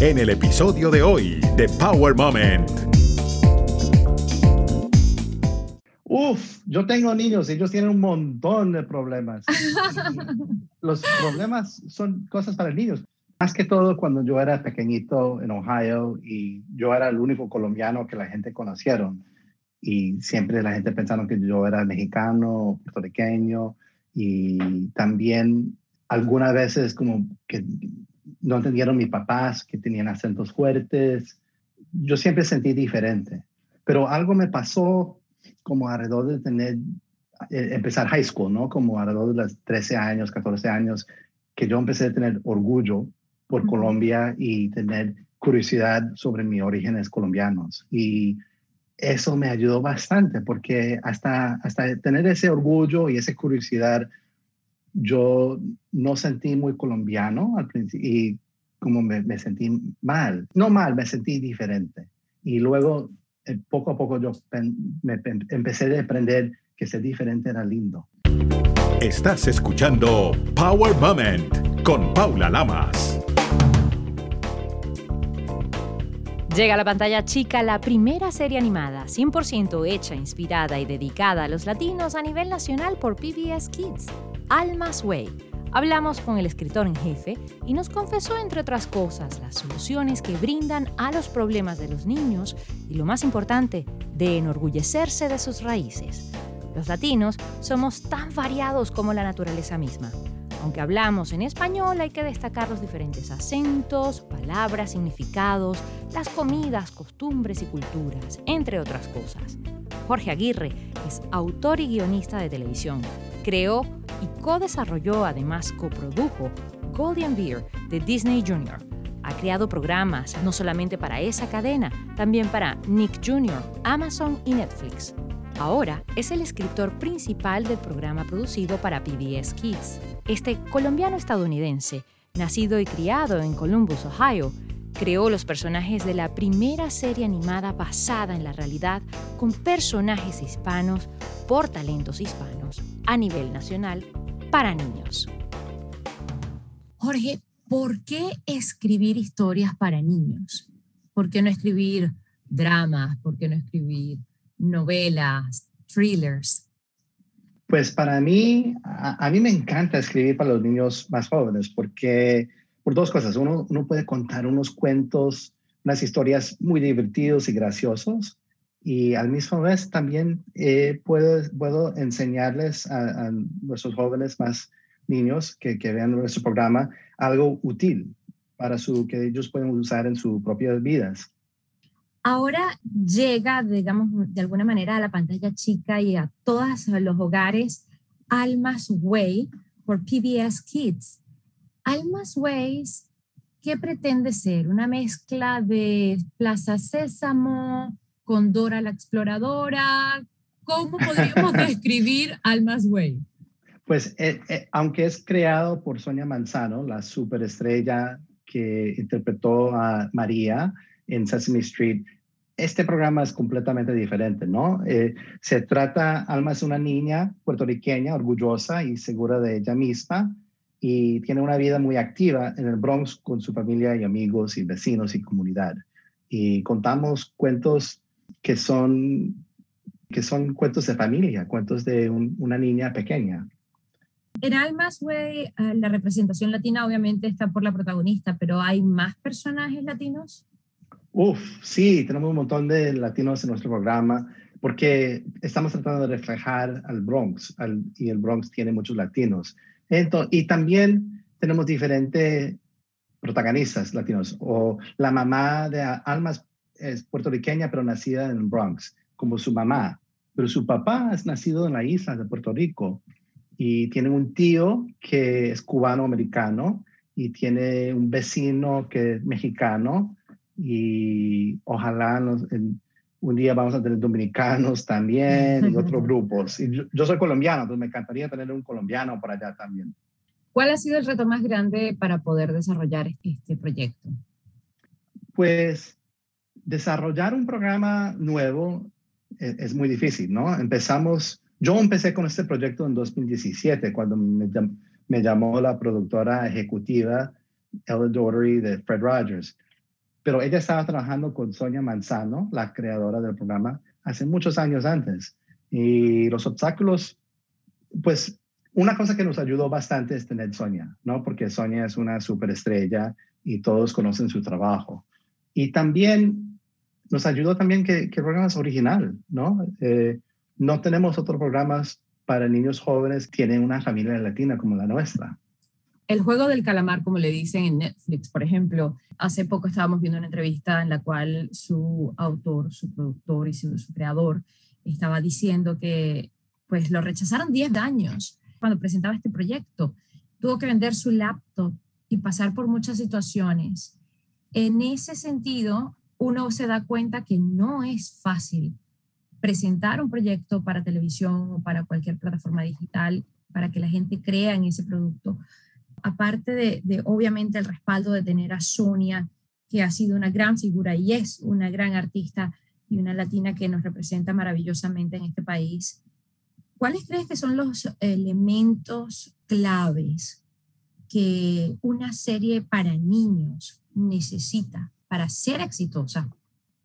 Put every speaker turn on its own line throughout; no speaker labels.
en el episodio de hoy de Power Moment.
Uf, yo tengo niños, ellos tienen un montón de problemas. Los problemas son cosas para niños. Más que todo cuando yo era pequeñito en Ohio y yo era el único colombiano que la gente conocieron y siempre la gente pensaron que yo era mexicano, puertorriqueño y también algunas veces como que no entendieron mis papás que tenían acentos fuertes. Yo siempre sentí diferente, pero algo me pasó como alrededor de tener, eh, empezar high school, ¿no? Como alrededor de los 13 años, 14 años, que yo empecé a tener orgullo por Colombia y tener curiosidad sobre mis orígenes colombianos. Y eso me ayudó bastante porque hasta, hasta tener ese orgullo y esa curiosidad, yo no sentí muy colombiano al principio y como me, me, sentí mal, no mal, me sentí diferente. Y luego, eh, poco a poco, yo me, empecé a aprender que ser diferente era lindo.
Estás escuchando Power Moment con Paula Lamas.
Llega a la pantalla chica la primera serie animada 100% hecha, inspirada y dedicada a los latinos a nivel nacional por PBS Kids, Alma's Way. Hablamos con el escritor en jefe y nos confesó, entre otras cosas, las soluciones que brindan a los problemas de los niños y, lo más importante, de enorgullecerse de sus raíces. Los latinos somos tan variados como la naturaleza misma. Aunque hablamos en español, hay que destacar los diferentes acentos, palabras, significados, las comidas, costumbres y culturas, entre otras cosas. Jorge Aguirre es autor y guionista de televisión. Creó y co-desarrolló, además coprodujo, Golden Beer de Disney Junior. Ha creado programas no solamente para esa cadena, también para Nick Jr., Amazon y Netflix. Ahora es el escritor principal del programa producido para PBS Kids. Este colombiano estadounidense, nacido y criado en Columbus, Ohio, creó los personajes de la primera serie animada basada en la realidad con personajes hispanos por talentos hispanos a nivel nacional para niños.
Jorge, ¿por qué escribir historias para niños? ¿Por qué no escribir dramas? ¿Por qué no escribir novelas, thrillers?
Pues para mí, a, mí me encanta escribir para los niños más jóvenes porque por dos cosas. Uno, uno puede contar unos cuentos, unas historias muy divertidos y graciosos y al mismo vez también eh, puedo, puedo enseñarles a, nuestros jóvenes más niños que, que vean nuestro programa algo útil para su, que ellos pueden usar en sus propias vidas.
Ahora llega, digamos, de alguna manera a la pantalla chica y a todos los hogares Almas Way por PBS Kids. Almas Ways, ¿qué pretende ser? ¿Una mezcla de Plaza Sésamo con Dora la Exploradora? ¿Cómo podríamos describir Almas Way?
Pues eh, eh, aunque es creado por Sonia Manzano, la superestrella que interpretó a María, en Sesame Street, este programa es completamente diferente, ¿no? Eh, se trata, Alma es una niña puertorriqueña, orgullosa y segura de ella misma, y tiene una vida muy activa en el Bronx con su familia y amigos y vecinos y comunidad. Y contamos cuentos que son, que son cuentos de familia, cuentos de una niña pequeña.
En Almas Way, eh, la representación latina obviamente está por la protagonista, pero ¿hay más personajes latinos?
Uf, sí, tenemos un montón de latinos en nuestro programa porque estamos tratando de reflejar al Bronx y el Bronx tiene muchos latinos. Entonces, y también tenemos diferentes protagonistas latinos. O la mamá de Alma es puertorriqueña pero nacida en el Bronx, como su mamá. Pero su papá es nacido en la isla de Puerto Rico y tiene un tío que es cubano-americano y tiene un vecino que es mexicano y ojalá un día vamos a tener dominicanos también y otros grupos. Y yo, soy colombiano, entonces me encantaría tener un colombiano por allá también.
¿Cuál ha sido el reto más grande para poder desarrollar este proyecto?
Pues desarrollar un programa nuevo es, es muy difícil, ¿no? Empezamos, yo empecé con este proyecto en 2017, cuando me, me llamó la productora ejecutiva Ella Daugherty de Fred Rogers pero ella estaba trabajando con Sonia Manzano, la creadora del programa, hace muchos años antes. Y los obstáculos, pues una cosa que nos ayudó bastante es tener Sonia, ¿no? Porque Sonia es una superestrella y todos conocen su trabajo. Y también nos ayudó también que, que el programa es original, ¿no? Eh, no tenemos otros programas para niños jóvenes que tienen una familia latina como la nuestra.
El juego del calamar, como le dicen en Netflix, por ejemplo, hace poco estábamos viendo una entrevista en la cual su autor, su productor y su, su creador estaba diciendo que pues lo rechazaron 10 años cuando presentaba este proyecto. Tuvo que vender su laptop y pasar por muchas situaciones. En ese sentido, uno se da cuenta que no es fácil presentar un proyecto para televisión o para cualquier plataforma digital para que la gente crea en ese producto. Aparte de, obviamente el respaldo de tener a Sonia, que ha sido una gran figura y es una gran artista y una latina que nos representa maravillosamente en este país, ¿cuáles crees que son los elementos claves que una serie para niños necesita para ser exitosa?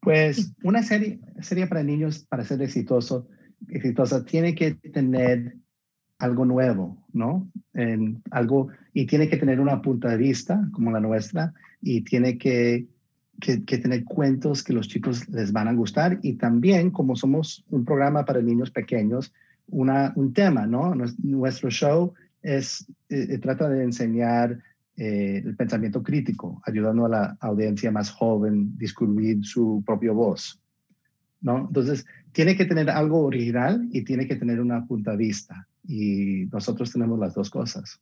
Pues una serie, serie para niños, para ser exitoso, exitosa, tiene que tener algo nuevo, ¿no? En algo, y tiene que tener una punta de vista como la nuestra, y tiene que, que, que, tener cuentos que los chicos les van a gustar, y también, como somos un programa para niños pequeños, una, un tema, ¿no? Nuestro show es, eh, trata de enseñar eh, el pensamiento crítico, ayudando a la audiencia más joven a descubrir su propia voz, ¿no? Entonces, tiene que tener algo original y tiene que tener una punta vista. Y nosotros tenemos las dos cosas.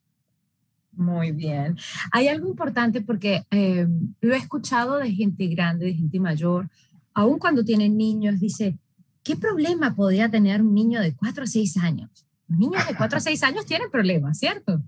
Muy bien. Hay algo importante porque eh, lo he escuchado de gente grande, de gente mayor, aun cuando tienen niños, dice, ¿qué problema podría tener un niño de 4 o 6 años? Los niños de 4 o 6 años tienen problemas, ¿cierto?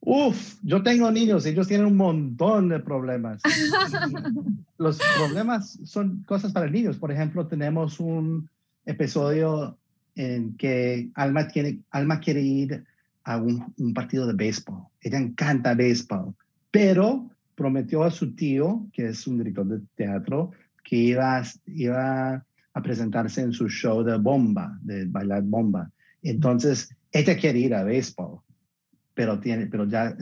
Uf, yo tengo niños, ellos tienen un montón de problemas. Los problemas son cosas para niños. Por ejemplo, tenemos un episodio en que Alma, tiene, Alma quiere ir a un, un partido de béisbol. Ella encanta béisbol, pero prometió a su tío, que es un director de teatro, que iba, iba a presentarse en su show de bomba, de bailar bomba. Entonces, ella quiere ir a béisbol, pero, tiene, pero ya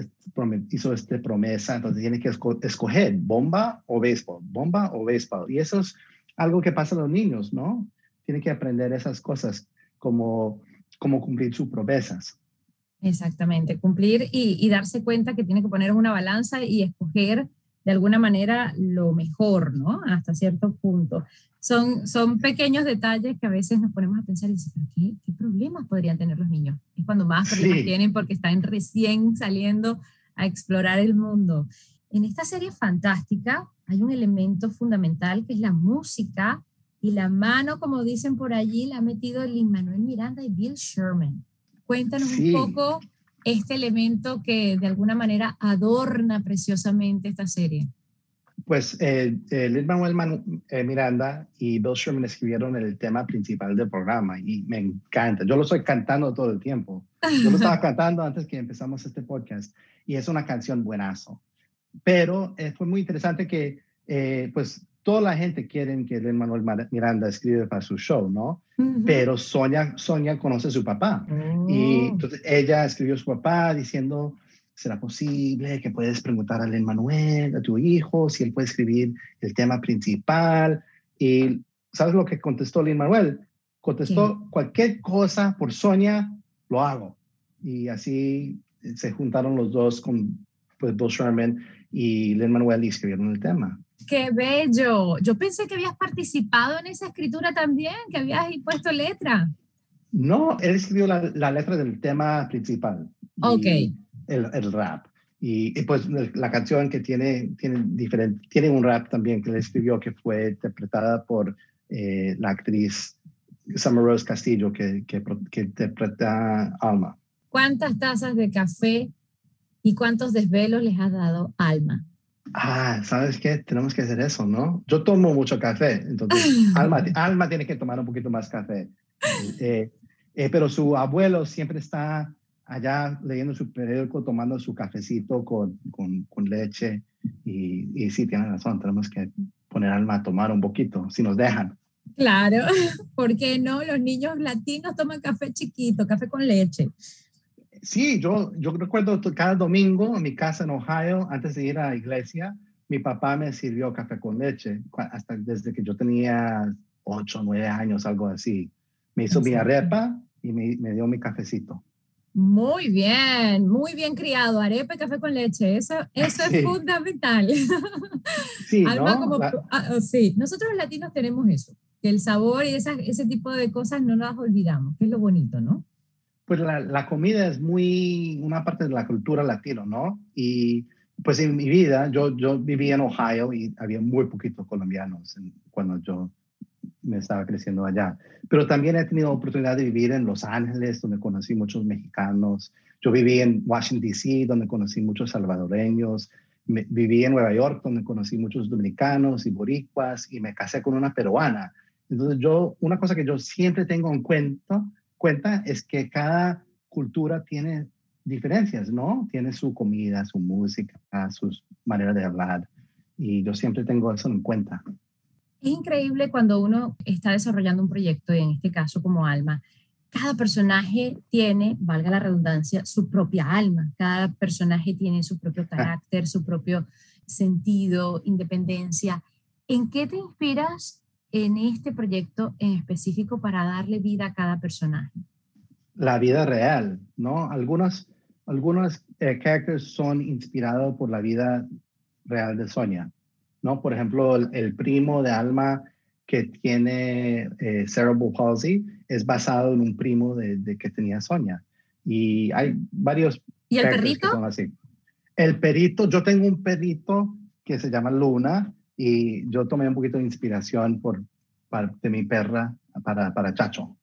hizo esta promesa, entonces tiene que escoger bomba o béisbol, bomba o béisbol. Y eso es algo que pasa a los niños, ¿no? Tiene que aprender esas cosas, como, como cumplir sus promesas.
Exactamente, cumplir y darse cuenta que tiene que poner una balanza y escoger de alguna manera lo mejor, ¿no? Hasta cierto punto son, son pequeños detalles que a veces nos ponemos a pensar y decimos, ¿qué, qué problemas podrían tener los niños? Es cuando más problemas sí. tienen porque están recién saliendo a explorar el mundo. En esta serie fantástica hay un elemento fundamental que es la música y la mano, como dicen por allí, la ha metido Lin Manuel Miranda y Bill Sherman. Cuéntanos sí. un poco este elemento que de alguna manera adorna preciosamente esta serie.
Pues eh, eh, Manuel Man, eh, Miranda y Bill Sherman escribieron el tema principal del programa y me encanta. Yo lo estoy cantando todo el tiempo. Yo lo estaba cantando antes que empezamos este podcast y es una canción buenazo. Pero eh, fue muy interesante que, eh, pues, toda la gente quiere que Lin Manuel Miranda escribe para su show, ¿no? Uh -huh. Pero Sonia, Sonia conoce a su papá oh. y entonces ella escribió a su papá diciendo ¿será posible que puedes preguntar a Manuel, a tu hijo, si él puede escribir el tema principal? Y ¿sabes lo que contestó Lin Manuel? Contestó, ¿Qué? cualquier cosa por Sonia, lo hago. Y así se juntaron los dos con pues, Bill Sherman y Lin Manuel y escribieron el tema.
¡Qué bello! Yo pensé que habías participado en esa escritura también, que habías puesto letra.
No, él escribió la, la letra del tema principal.
Ok.
El, el rap. Y, y, pues la canción que tiene, tiene, diferente, tiene un rap también que le escribió que fue interpretada por eh, la actriz Summer Rose Castillo que, que, que interpreta Alma.
¿Cuántas tazas de café y cuántos desvelos les has dado Alma?
Ah, ¿sabes qué? Tenemos que hacer eso, ¿no? Yo tomo mucho café, entonces Alma, Alma tiene que tomar un poquito más café. Eh, eh, pero su abuelo siempre está allá leyendo su periódico, tomando su cafecito con, con, con leche. Y, y, sí, tiene razón, tenemos que poner Alma a tomar un poquito, si nos dejan.
Claro, ¿por qué no? Los niños latinos toman café chiquito, café con leche.
Sí, yo, yo recuerdo cada domingo en mi casa en Ohio, antes de ir a la iglesia, mi papá me sirvió café con leche, hasta desde que yo tenía 8, 9 años, algo así. Me hizo mi arepa y me, me dio mi cafecito.
Muy bien, muy bien criado. Arepa y café con leche, eso, eso es fundamental. Sí, ¿no? Ah, sí, nosotros los latinos tenemos eso, que el sabor y ese tipo de cosas no las olvidamos, que es lo bonito, ¿no?
Pues la, la comida es muy una parte de la cultura latina, ¿no? Y pues en mi vida, yo, yo vivía en Ohio y había muy poquitos colombianos cuando yo me estaba creciendo allá. Pero también he tenido oportunidad de vivir en Los Ángeles, donde conocí muchos mexicanos. Yo viví en Washington, D.C., donde conocí muchos salvadoreños. viví en Nueva York, donde conocí muchos dominicanos y boricuas, y me casé con una peruana. Entonces, yo, una cosa que yo siempre tengo en cuenta, cuenta es que cada cultura tiene diferencias, ¿no? Tiene su comida, su música, sus maneras de hablar. Y yo siempre tengo eso en cuenta.
Es increíble cuando uno está desarrollando un proyecto, y en este caso como Alma, cada personaje tiene, valga la redundancia, su propia alma. Cada personaje tiene su propio ah. carácter, su propio sentido, independencia. ¿En qué te inspiras en este proyecto en específico para darle vida a cada personaje?
La vida real, ¿no? Algunos, algunos eh, characters son inspirados por la vida real de Sonia, ¿no? Por ejemplo, el, primo de Alma que tiene eh, cerebral palsy es basado en un primo de, que tenía Sonia. Y hay varios...
¿Y el perrito?
son así. El perito, yo tengo un perrito que se llama Luna y yo tomé un poquito de inspiración por, de mi perra para, para Chacho.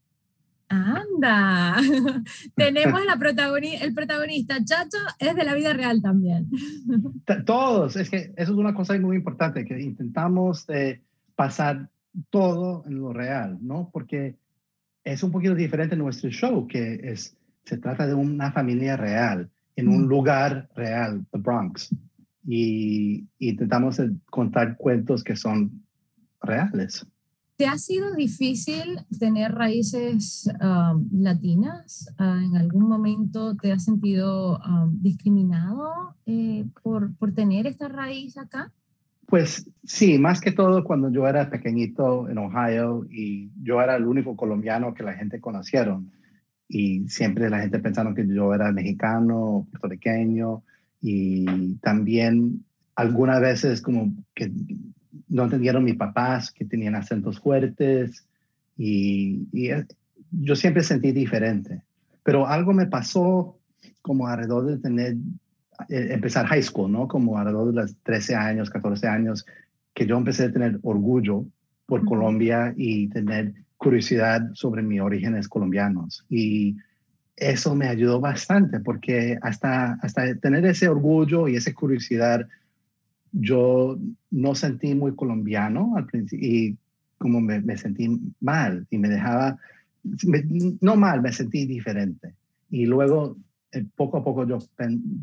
Anda, tenemos la protagonista, el protagonista, Chacho, es de la vida real también.
Todos, es que eso es una cosa muy importante, que intentamos eh, pasar todo en lo real, ¿no? Porque es un poquito diferente en nuestro show, que es, se trata de una familia real, en un mm. lugar real, The Bronx. Y, y intentamos contar cuentos que son reales.
¿Te ha sido difícil tener raíces um, latinas? Uh, ¿En algún momento te has sentido um, discriminado eh, por, por tener esta raíz acá?
Pues sí, más que todo cuando yo era pequeñito en Ohio y yo era el único colombiano que la gente conocieron y siempre la gente pensaron que yo era mexicano, puertorriqueño y también algunas veces como que no entendieron mis papás que tenían acentos fuertes y, eh, yo siempre sentí diferente. Pero algo me pasó como alrededor de tener, eh, empezar high school, ¿no? Como alrededor de los 13 años, 14 años, que yo empecé a tener orgullo por Colombia y tener curiosidad sobre mis orígenes colombianos. Y eso me ayudó bastante porque hasta, hasta tener ese orgullo y esa curiosidad yo no sentí muy colombiano al principio y como me, sentí mal y me dejaba, no mal, me sentí diferente. Y luego, eh, poco a poco, yo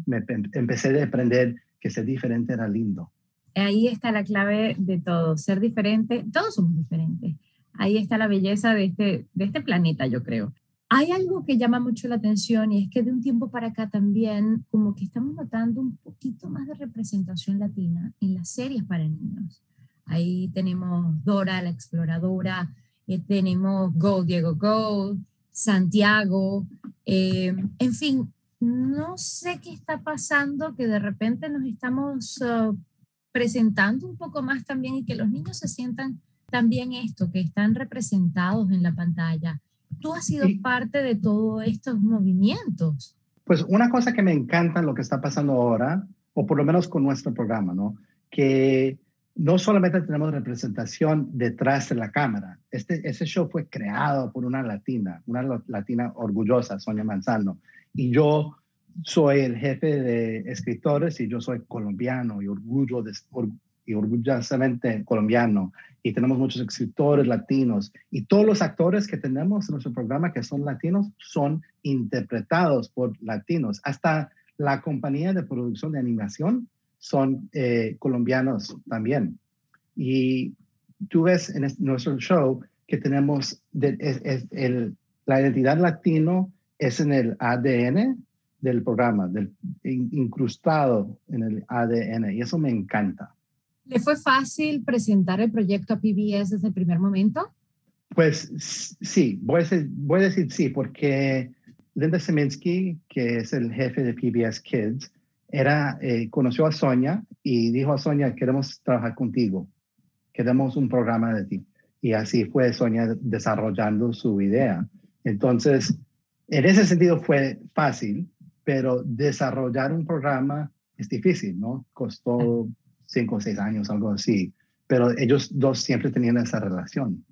me, empecé a aprender que ser diferente era lindo.
Ahí está la clave de todo, ser diferente, todos somos diferentes. Ahí está la belleza de este, de este planeta, yo creo. Hay algo que llama mucho la atención y es que de un tiempo para acá también como que estamos notando un poquito más de representación latina en las series para niños. Ahí tenemos Dora la exploradora, eh, tenemos Go Diego Go, Santiago, eh, en fin, no sé qué está pasando, que de repente nos estamos uh, presentando un poco más también y que los niños se sientan también esto, que están representados en la pantalla tú has sido parte de todos estos movimientos.
Pues una cosa que me encanta en lo que está pasando ahora, o por lo menos con nuestro programa, ¿no? Que no solamente tenemos representación detrás de la cámara. Este, ese show fue creado por una latina, una latina orgullosa, Sonia Manzano. Y yo soy el jefe de escritores y yo soy colombiano y orgullo de, y orgullosamente colombiano y tenemos muchos escritores latinos y todos los actores que tenemos en nuestro programa que son latinos son interpretados por latinos. Hasta la compañía de producción de animación son eh, colombianos también. Y tú ves en nuestro show que tenemos el, la identidad latino es en el ADN del programa, del, incrustado en el ADN, y eso me encanta.
¿Le fue fácil presentar el proyecto a PBS desde el primer momento?
Pues sí, voy a, decir, voy a decir sí, porque Linda Seminsky, que es el jefe de PBS Kids, era, eh, conoció a Sonia y dijo a Sonia, queremos trabajar contigo, queremos un programa de ti. Y así fue Sonia desarrollando su idea. Entonces, en ese sentido fue fácil, pero desarrollar un programa es difícil, ¿no? Costó cinco o seis años, algo así. Pero ellos dos siempre tenían esa relación.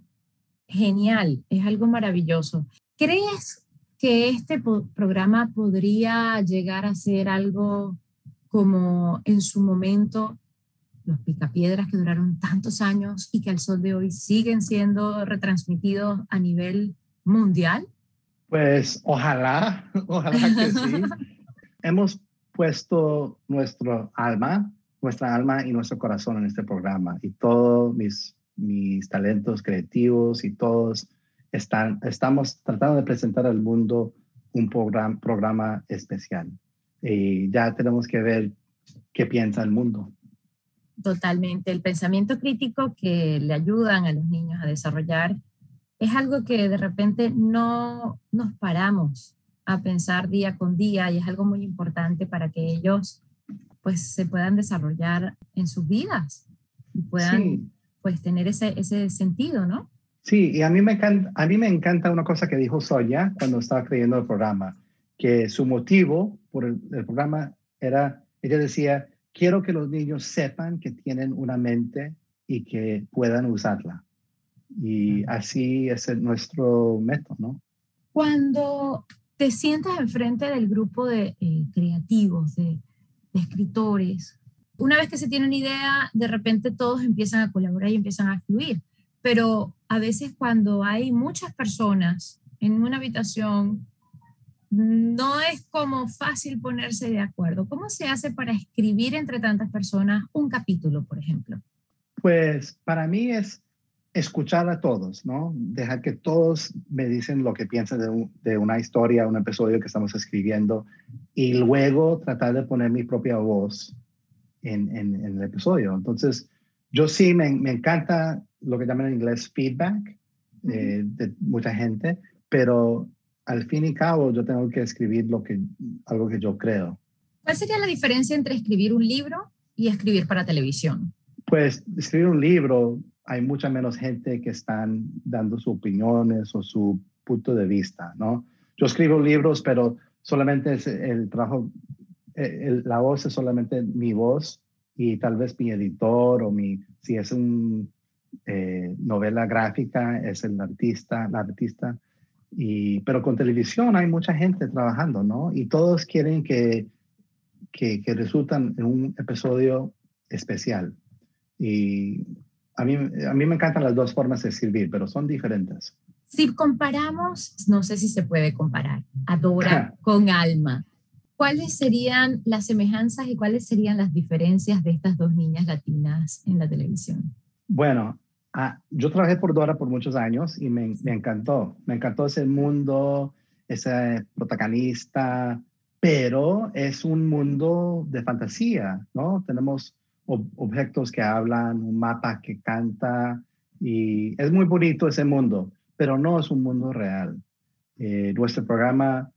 Genial, es algo maravilloso. ¿Crees que este programa podría llegar a ser algo como en su momento los picapiedras que duraron tantos años y que al sol de hoy siguen siendo retransmitidos a nivel mundial?
Pues ojalá, ojalá que sí. Hemos puesto nuestro alma, nuestra alma y nuestro corazón en este programa y todos mis, mis talentos creativos y todos están, estamos tratando de presentar al mundo un programa, programa especial. Y ya tenemos que ver qué piensa el mundo.
Totalmente. El pensamiento crítico que le ayudan a los niños a desarrollar es algo que de repente no nos paramos a pensar día con día y es algo muy importante para que ellos pues se puedan desarrollar en sus vidas y puedan pues tener ese, ese sentido, ¿no?
Sí, y a mí, me encanta, a mí me encanta una cosa que dijo Sonia cuando estaba creyendo el programa, que su motivo por el, el programa era, ella decía, quiero que los niños sepan que tienen una mente y que puedan usarla. Y así es nuestro método, ¿no?
Cuando te sientas enfrente del grupo de eh, creativos, de, escritores, una vez que se tiene una idea, de repente todos empiezan a colaborar y empiezan a fluir. Pero a veces cuando hay muchas personas en una habitación, no es como fácil ponerse de acuerdo. ¿Cómo se hace para escribir entre tantas personas un capítulo, por ejemplo?
Pues para mí es escuchar a todos, ¿no? Dejar que todos me dicen lo que piensan de, una historia, un episodio que estamos escribiendo y luego tratar de poner mi propia voz en, el episodio. Entonces, yo sí me, encanta lo que llaman en inglés feedback eh, de mucha gente, pero al fin y cabo yo tengo que escribir lo que, algo que yo creo.
¿Cuál sería la diferencia entre escribir un libro y escribir para televisión?
Pues escribir un libro hay mucha menos gente que están dando sus opiniones o su punto de vista, ¿no? Yo escribo libros, pero solamente es el trabajo, eh, la voz es solamente mi voz y tal vez mi editor o mi, si es una eh, novela gráfica, es el artista, la artista. Y, pero con televisión hay mucha gente trabajando, ¿no? Y todos quieren que, que, resultan en un episodio especial. Y a mí, a mí me encantan las dos formas de escribir, pero son diferentes.
Si comparamos, no sé si se puede comparar, Adora con Alma, ¿cuáles serían las semejanzas y cuáles serían las diferencias de estas dos niñas latinas en la televisión?
Bueno, ah, yo trabajé por Dora por muchos años y me, me encantó. Me encantó ese mundo, ese protagonista, pero es un mundo de fantasía, ¿no? Tenemos objetos que hablan, un mapa que canta, y es muy bonito ese mundo, pero no es un mundo real. Eh, nuestro programa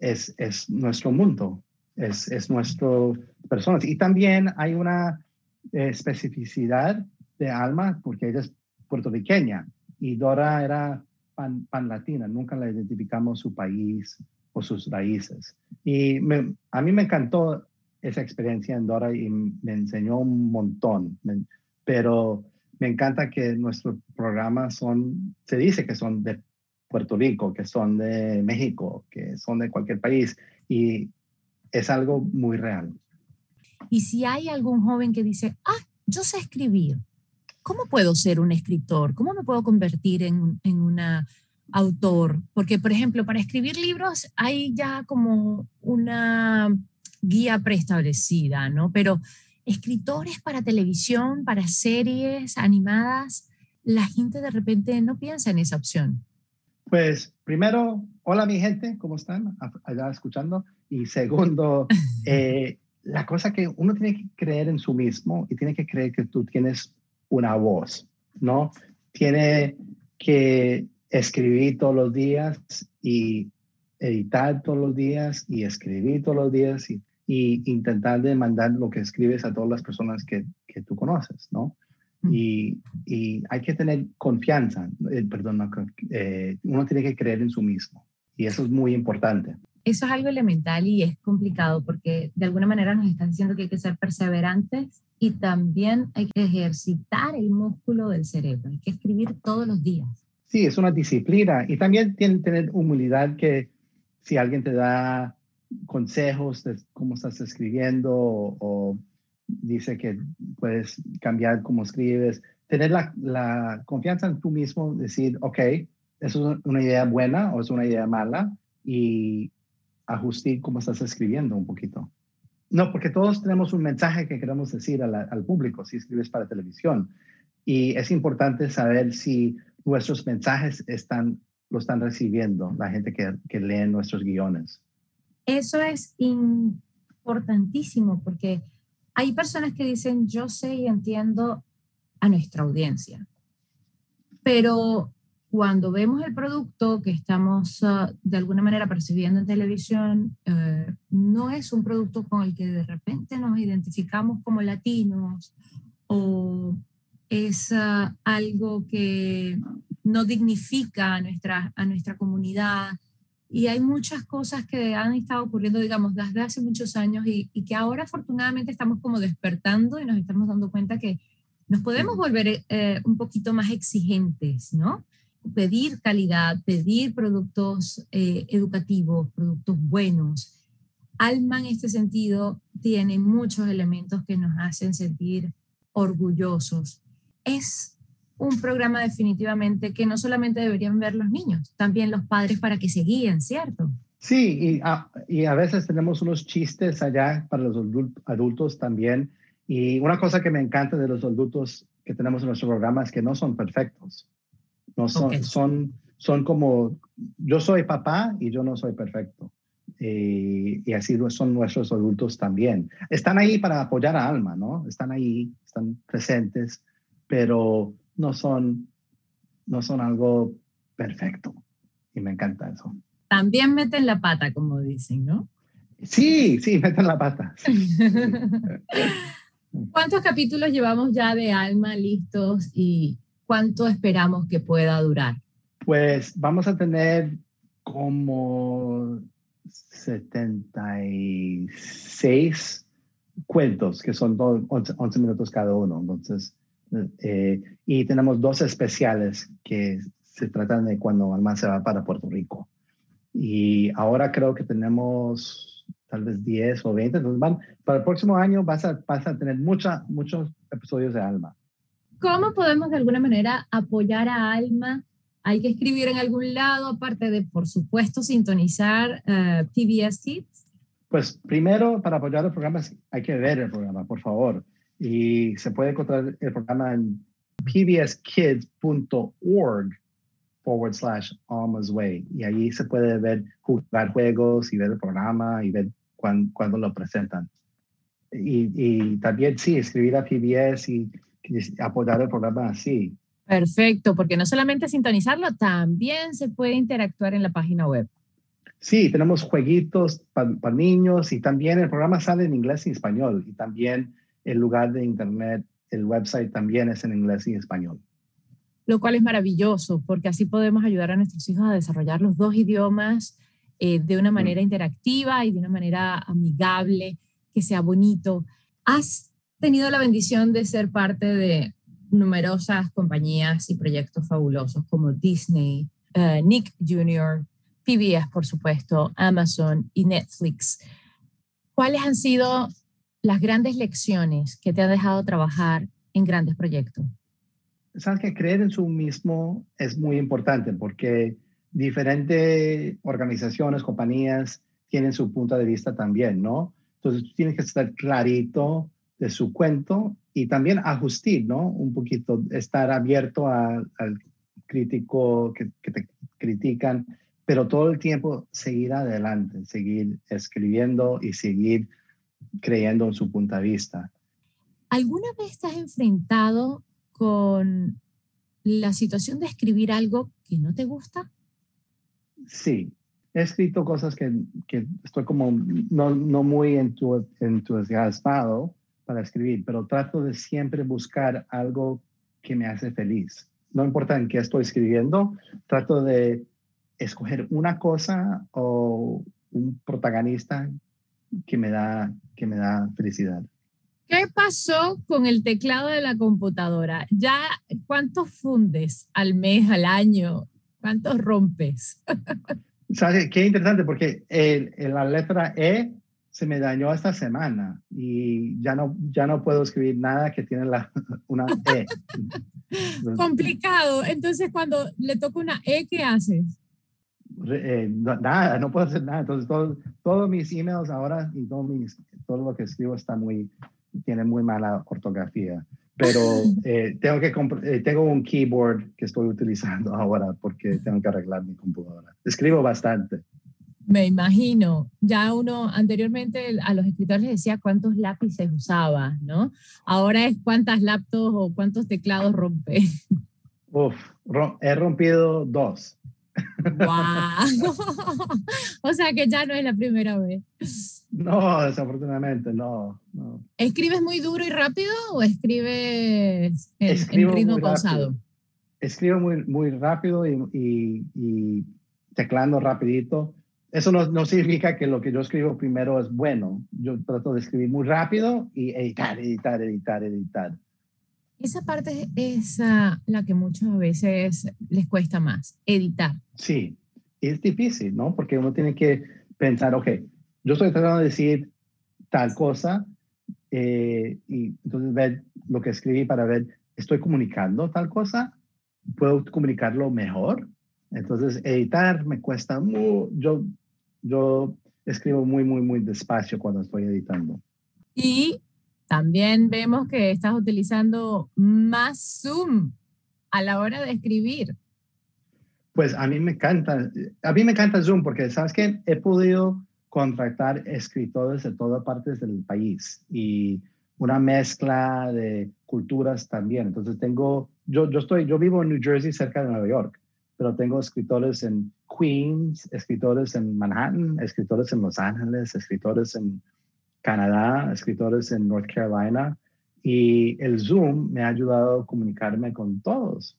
es, es nuestro mundo, es, es nuestro personas. Y también hay una eh, especificidad de Alma, porque ella es puertorriqueña y Dora era pan, pan latina, nunca la identificamos su país o sus raíces. Y a mí me encantó esa experiencia en Dora y me enseñó un montón. pero me encanta que nuestros programas son, se dice que son de Puerto Rico, que son de México, que son de cualquier país y es algo muy real.
Y si hay algún joven que dice, ah, yo sé escribir, ¿cómo puedo ser un escritor? ¿Cómo me puedo convertir en, en una autor? Porque, por ejemplo, para escribir libros hay ya como una guía preestablecida, ¿no? Pero escritores para televisión, para series animadas, la gente de repente no piensa en esa opción.
Pues primero, hola mi gente, ¿cómo están? Allá escuchando. Y segundo, eh, la cosa que uno tiene que creer en su mismo y tiene que creer que tú tienes una voz, ¿no? Tiene que escribir todos los días y editar todos los días y escribir todos los días y, intentar de mandar lo que escribes a todas las personas que, que tú conoces, ¿no? Y, y, hay que tener confianza, eh, perdón, eh, uno tiene que creer en su mismo y eso es muy importante.
Eso es algo elemental y es complicado porque de alguna manera nos están diciendo que hay que ser perseverantes y también hay que ejercitar el músculo del cerebro, hay que escribir todos los días.
Sí, es una disciplina y también tiene que tener humildad que si alguien te da consejos de cómo estás escribiendo o, dice que puedes cambiar cómo escribes, tener la, confianza en tú mismo, decir, ok, ¿eso es una idea buena o es una idea mala? Y ajustar cómo estás escribiendo un poquito. No, porque todos tenemos un mensaje que queremos decir al público si escribes para televisión. Y es importante saber si nuestros mensajes están lo están recibiendo la gente que, que lee nuestros guiones.
Eso es importantísimo porque hay personas que dicen, yo sé y entiendo a nuestra audiencia, pero cuando vemos el producto que estamos ah, de alguna manera percibiendo en televisión, eh, no es un producto con el que de repente nos identificamos como latinos o es ah, algo que no dignifica a nuestra, a nuestra comunidad. Y hay muchas cosas que han estado ocurriendo, digamos, desde hace muchos años y, que ahora afortunadamente estamos como despertando y nos estamos dando cuenta que nos podemos volver eh, un poquito más exigentes, ¿no? Pedir calidad, pedir productos eh, educativos, productos buenos. Alma en este sentido tiene muchos elementos que nos hacen sentir orgullosos. Es un programa definitivamente que no solamente deberían ver los niños, también los padres para que se guíen, ¿cierto?
Sí, y a, y a veces tenemos unos chistes allá para los adultos también. Y una cosa que me encanta de los adultos que tenemos en nuestro programa es que no son perfectos. No son, son, son como, yo soy papá y yo no soy perfecto. Y, y, así son nuestros adultos también. Están ahí para apoyar a Alma, ¿no? Están ahí, están presentes, pero no son, no son algo perfecto. Y me encanta eso.
También meten la pata, como dicen, ¿no?
Sí, sí, meten la pata.
¿Cuántos capítulos llevamos ya de Alma listos y cuánto esperamos que pueda durar?
Pues vamos a tener como 76 cuentos, que son 11, 11 minutos cada uno. Entonces, eh, y tenemos dos especiales que se tratan de cuando Alma se va para Puerto Rico. Y ahora creo que tenemos tal vez 10 o 20. Entonces van, para el próximo año vas a, vas a tener mucha, muchos episodios de Alma.
¿Cómo podemos de alguna manera apoyar a Alma? Hay que escribir en algún lado, aparte de, por supuesto, sintonizar uh, eh, PBS Kids.
Pues primero, para apoyar el programa, hay que ver el programa, por favor y se puede encontrar el programa en pbskids.org forward slash Alma's Way. Y ahí se puede ver, jugar juegos y ver el programa y ver cuándo, lo presentan. Y, y, también sí, escribir a PBS y, apoyar el programa así.
Perfecto, porque no solamente sintonizarlo, también se puede interactuar en la página web.
Sí, tenemos jueguitos para niños y también el programa sale en inglés y español y también el lugar de Internet, el website también es en inglés y español.
Lo cual es maravilloso, porque así podemos ayudar a nuestros hijos a desarrollar los dos idiomas eh, de una manera interactiva y de una manera amigable, que sea bonito. Has tenido la bendición de ser parte de numerosas compañías y proyectos fabulosos como Disney, eh, Nick Jr., PBS, por supuesto, Amazon y Netflix. ¿Cuáles han sido las grandes lecciones que te ha dejado trabajar en grandes proyectos?
Sabes que creer en su mismo es muy importante porque diferentes organizaciones, compañías tienen su punto de vista también, ¿no? Entonces tienes que estar clarito de su cuento y también ajustar, ¿no? Un poquito, estar abierto al crítico que, que te critican, pero todo el tiempo seguir adelante, seguir escribiendo y seguir creyendo en su punto de vista.
¿Alguna vez has enfrentado con la situación de escribir algo que no te gusta?
Sí, he escrito cosas que, que estoy como no, no muy entusiasmado para escribir, pero trato de siempre buscar algo que me hace feliz. No importa en qué estoy escribiendo, trato de escoger una cosa o un protagonista que me da, que me da felicidad.
¿Qué pasó con el teclado de la computadora? ¿Ya cuántos fundes al mes, al año? ¿Cuántos rompes?
¿Sabes qué interesante? Porque el, la letra E se me dañó esta semana y ya no, ya no puedo escribir nada que tiene la, una E.
Complicado. Entonces, cuando le toca una E, ¿qué haces?
Eh, nada, no puedo hacer nada. Entonces, todos mis emails ahora y todo, mis, todo lo que escribo está muy, tiene muy mala ortografía. Pero eh, tengo, que eh, tengo un keyboard que estoy utilizando ahora porque tengo que arreglar mi computadora. Escribo bastante.
Me imagino, ya uno anteriormente a los escritores les decía cuántos lápices usaba, ¿no? Ahora es cuántas laptops o cuántos teclados rompe.
Uf, he rompido dos.
¡Wow! o sea que ya no es la primera vez.
No, desafortunadamente, no.
¿Escribes muy duro y rápido o escribes en, ritmo pausado?
Escribo muy, muy rápido y, y, y teclando rapidito. Eso no, no, significa que lo que yo escribo primero es bueno. Yo trato de escribir muy rápido y editar, editar, editar, editar.
Esa parte es uh, la que muchas veces les cuesta más, editar.
Sí, es difícil, ¿no? Porque uno tiene que pensar, ok, yo estoy tratando de decir tal cosa eh, y entonces ver lo que escribí para ver, ¿estoy comunicando tal cosa? ¿Puedo comunicarlo mejor? Entonces, editar me cuesta mucho. Yo, yo escribo muy, muy, muy despacio cuando estoy editando.
Y también vemos que estás utilizando más Zoom a la hora de escribir.
Pues a mí me encanta, a mí me encanta Zoom porque, ¿sabes qué? He podido contratar escritores de todas partes del país y una mezcla de culturas también. Entonces tengo, yo, yo estoy, yo vivo en New Jersey cerca de Nueva York, pero tengo escritores en Queens, escritores en Manhattan, escritores en Los Ángeles, escritores en Canadá, escritores en North Carolina y el Zoom me ha ayudado a comunicarme con todos.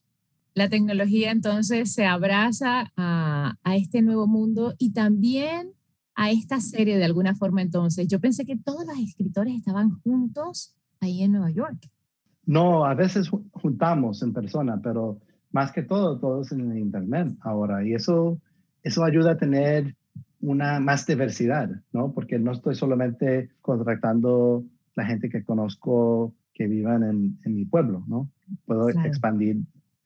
La tecnología entonces se abraza a, a este nuevo mundo y también a esta serie de alguna forma entonces. Yo pensé que todos los escritores estaban juntos ahí en Nueva York.
No, a veces juntamos en persona, pero más que todo, todos en el Internet ahora. Y eso, eso ayuda a tener una más diversidad, ¿no? Porque no estoy solamente contratando la gente que conozco que vivan en, en mi pueblo, ¿no? Puedo expandir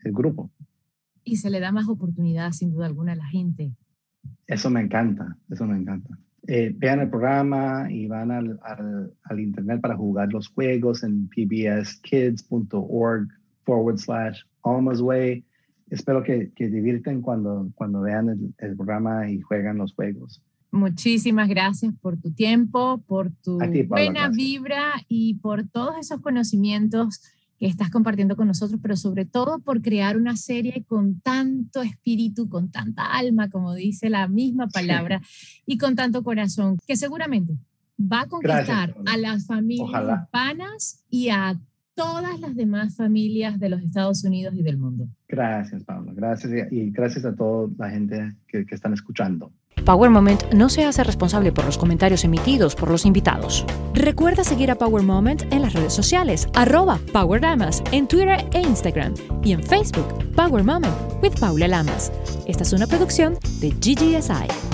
el grupo.
Y se le da más oportunidad, sin duda alguna, a la gente.
Eso me encanta, eso me encanta. Eh, vean el programa y van al, al, al, internet para jugar los juegos en pbskids.org forward slash almost way espero que, que divierten cuando, cuando vean el, el, programa y juegan los juegos.
Muchísimas gracias por tu tiempo, por tu buena vibra y por todos esos conocimientos que estás compartiendo con nosotros, pero sobre todo por crear una serie con tanto espíritu, con tanta alma, como dice la misma palabra, sí. y con tanto corazón, que seguramente va a conquistar gracias, a las familias Ojalá. hispanas y a todas las demás familias de los Estados Unidos y del mundo.
Gracias, Pablo. Gracias y gracias a toda la gente que, que están escuchando.
Power Moment no se hace responsable por los comentarios emitidos por los invitados. Recuerda seguir a Power Moment en las redes sociales, arroba Power Lamas, en Twitter e Instagram, y en Facebook, Power Moment with Paula Lamas. Esta es una producción de GGSI.